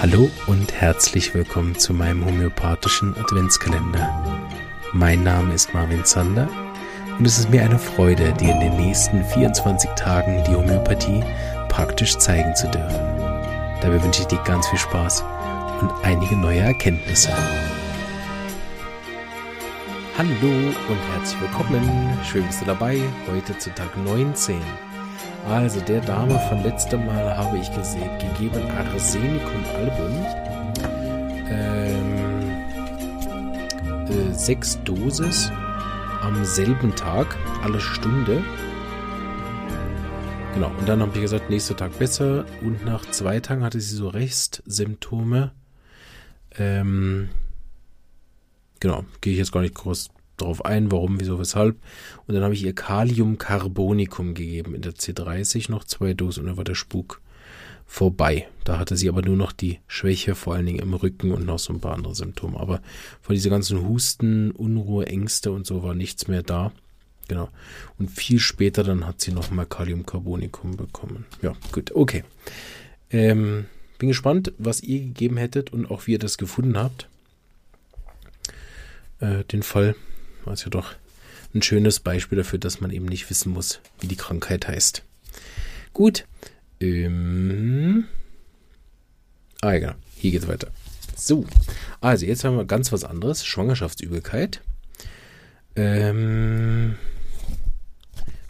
Hallo und herzlich willkommen zu meinem homöopathischen Adventskalender. Mein Name ist Marvin Zander und es ist mir eine Freude, dir in den nächsten 24 Tagen die Homöopathie praktisch zeigen zu dürfen. Dabei wünsche ich dir ganz viel Spaß und einige neue Erkenntnisse. Hallo und herzlich willkommen. Schön bist du dabei. Heute zu Tag 19. Also der Dame von letztem Mal habe ich gesehen, gegeben Arsenicum Album. Ähm, äh, sechs Dosis am selben Tag, alle Stunde. Genau, und dann habe ich gesagt, nächster Tag besser. Und nach zwei Tagen hatte sie so Restsymptome. Ähm, genau, gehe ich jetzt gar nicht groß darauf ein, warum, wieso, weshalb. Und dann habe ich ihr Kaliumcarbonicum gegeben in der C30, noch zwei Dosen und dann war der Spuk vorbei. Da hatte sie aber nur noch die Schwäche, vor allen Dingen im Rücken und noch so ein paar andere Symptome. Aber von diese ganzen Husten, Unruhe, Ängste und so war nichts mehr da. Genau. Und viel später dann hat sie nochmal Kaliumcarbonicum bekommen. Ja, gut, okay. Ähm, bin gespannt, was ihr gegeben hättet und auch wie ihr das gefunden habt. Äh, den Fall. War ja doch ein schönes Beispiel dafür, dass man eben nicht wissen muss, wie die Krankheit heißt. Gut. Ähm. Ah, ja, genau. Hier geht's weiter. So. Also, jetzt haben wir ganz was anderes. Schwangerschaftsübelkeit. Ähm.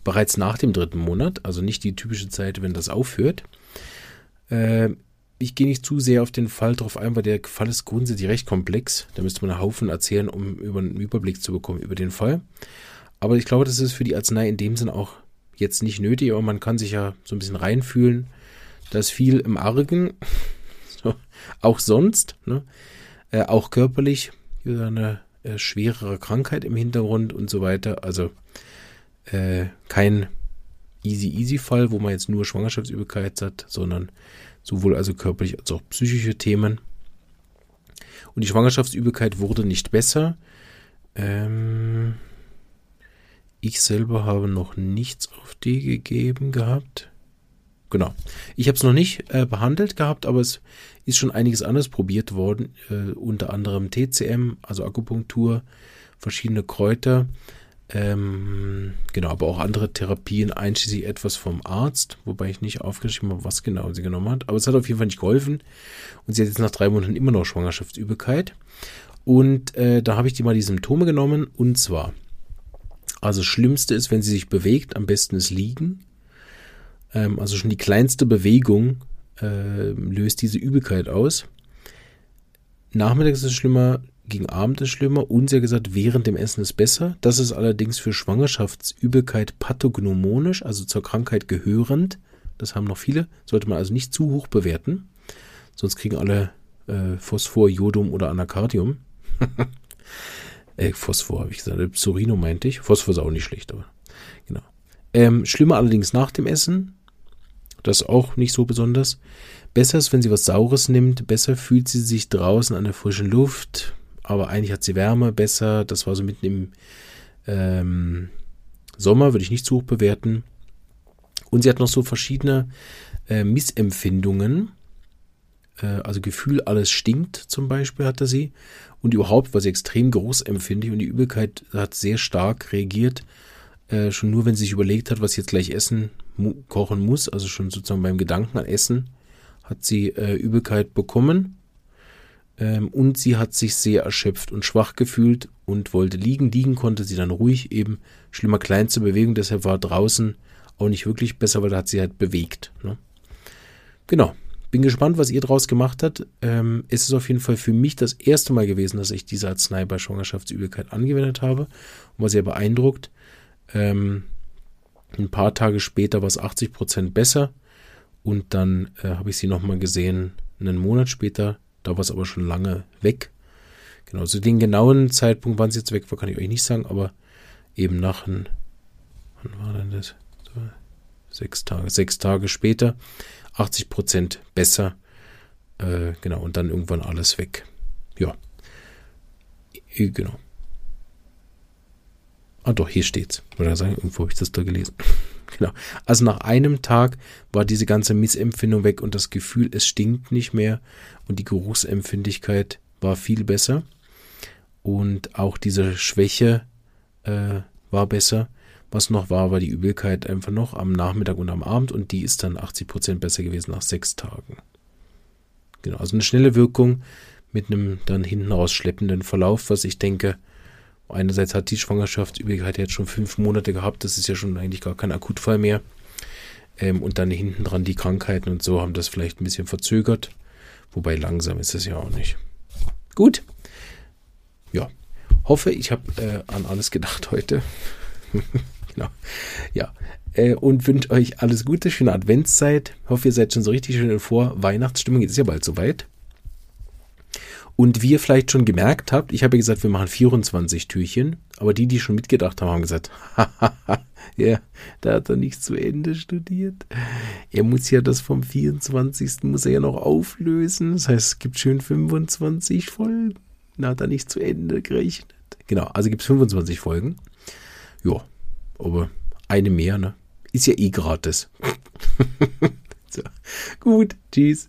Bereits nach dem dritten Monat, also nicht die typische Zeit, wenn das aufhört. Ähm, ich gehe nicht zu sehr auf den Fall drauf ein, weil der Fall ist grundsätzlich recht komplex. Da müsste man einen Haufen erzählen, um über einen Überblick zu bekommen über den Fall. Aber ich glaube, das ist für die Arznei in dem Sinn auch jetzt nicht nötig, aber man kann sich ja so ein bisschen reinfühlen. Da ist viel im Argen, so, auch sonst, ne? äh, auch körperlich, eine äh, schwerere Krankheit im Hintergrund und so weiter. Also äh, kein easy easy Fall, wo man jetzt nur Schwangerschaftsübelkeit hat, sondern sowohl also körperlich als auch psychische Themen. Und die Schwangerschaftsübelkeit wurde nicht besser. Ähm, ich selber habe noch nichts auf die gegeben gehabt. Genau. Ich habe es noch nicht äh, behandelt gehabt, aber es ist schon einiges anderes probiert worden. Äh, unter anderem TCM, also Akupunktur, verschiedene Kräuter. Ähm, genau, aber auch andere Therapien, einschließlich etwas vom Arzt, wobei ich nicht aufgeschrieben habe, was genau sie genommen hat. Aber es hat auf jeden Fall nicht geholfen. Und sie hat jetzt nach drei Monaten immer noch Schwangerschaftsübelkeit. Und äh, da habe ich die mal die Symptome genommen. Und zwar, also das Schlimmste ist, wenn sie sich bewegt, am besten ist liegen. Ähm, also schon die kleinste Bewegung äh, löst diese Übelkeit aus. Nachmittags ist es schlimmer, gegen Abend ist schlimmer sie hat gesagt, während dem Essen ist besser. Das ist allerdings für Schwangerschaftsübelkeit pathognomonisch, also zur Krankheit gehörend. Das haben noch viele. Sollte man also nicht zu hoch bewerten. Sonst kriegen alle äh, Phosphor, Jodum oder Anacardium. äh, Phosphor habe ich gesagt. Psorino meinte ich. Phosphor ist auch nicht schlecht, aber genau. Ähm, schlimmer allerdings nach dem Essen. Das auch nicht so besonders. Besser ist, wenn sie was Saures nimmt. Besser fühlt sie sich draußen an der frischen Luft aber eigentlich hat sie Wärme besser. Das war so mitten im ähm, Sommer, würde ich nicht zu hoch bewerten. Und sie hat noch so verschiedene äh, Missempfindungen. Äh, also Gefühl, alles stinkt zum Beispiel hatte sie. Und überhaupt war sie extrem großempfindlich und die Übelkeit hat sehr stark reagiert. Äh, schon nur, wenn sie sich überlegt hat, was sie jetzt gleich essen, mu kochen muss, also schon sozusagen beim Gedanken an Essen, hat sie äh, Übelkeit bekommen. Ähm, und sie hat sich sehr erschöpft und schwach gefühlt und wollte liegen. Liegen konnte sie dann ruhig, eben schlimmer kleinste Bewegung, deshalb war draußen auch nicht wirklich besser, weil da hat sie halt bewegt. Ne? Genau. Bin gespannt, was ihr draus gemacht habt. Ähm, es ist auf jeden Fall für mich das erste Mal gewesen, dass ich diese Arznei bei Schwangerschaftsübelkeit angewendet habe und war sehr beeindruckt. Ähm, ein paar Tage später war es 80 Prozent besser und dann äh, habe ich sie nochmal gesehen, einen Monat später da war es aber schon lange weg. Genau, zu den genauen Zeitpunkt, wann es jetzt weg war, kann ich euch nicht sagen, aber eben nach ein, wann war denn das? Sechs Tage, sechs Tage später, 80 Prozent besser. Äh, genau, und dann irgendwann alles weg. Ja. Genau. Ah doch, hier steht's. Oder sagen, irgendwo habe ich das da gelesen. Genau. Also nach einem Tag war diese ganze Missempfindung weg und das Gefühl, es stinkt nicht mehr und die Geruchsempfindlichkeit war viel besser. Und auch diese Schwäche äh, war besser. Was noch war, war die Übelkeit einfach noch am Nachmittag und am Abend und die ist dann 80 Prozent besser gewesen nach sechs Tagen. Genau, also eine schnelle Wirkung mit einem dann hinten raus schleppenden Verlauf, was ich denke, einerseits hat die Schwangerschaftsübelkeit jetzt schon fünf Monate gehabt, das ist ja schon eigentlich gar kein Akutfall mehr. Ähm, und dann hinten dran die Krankheiten und so haben das vielleicht ein bisschen verzögert. Wobei langsam ist es ja auch nicht. Gut. Ja. Hoffe, ich habe äh, an alles gedacht heute. genau. Ja. Äh, und wünsche euch alles Gute, schöne Adventszeit. Hoffe, ihr seid schon so richtig schön in Vor-Weihnachtsstimmung. Jetzt ist ja bald soweit. Und wie ihr vielleicht schon gemerkt habt, ich habe ja gesagt, wir machen 24 Türchen, aber die, die schon mitgedacht haben, haben gesagt, ja, da hat er nicht zu Ende studiert. Er muss ja das vom 24. muss er ja noch auflösen. Das heißt, es gibt schön 25 Folgen. Da hat er nicht zu Ende gerechnet. Genau, also gibt es 25 Folgen. Ja, aber eine mehr, ne? Ist ja eh gratis. so. Gut, tschüss.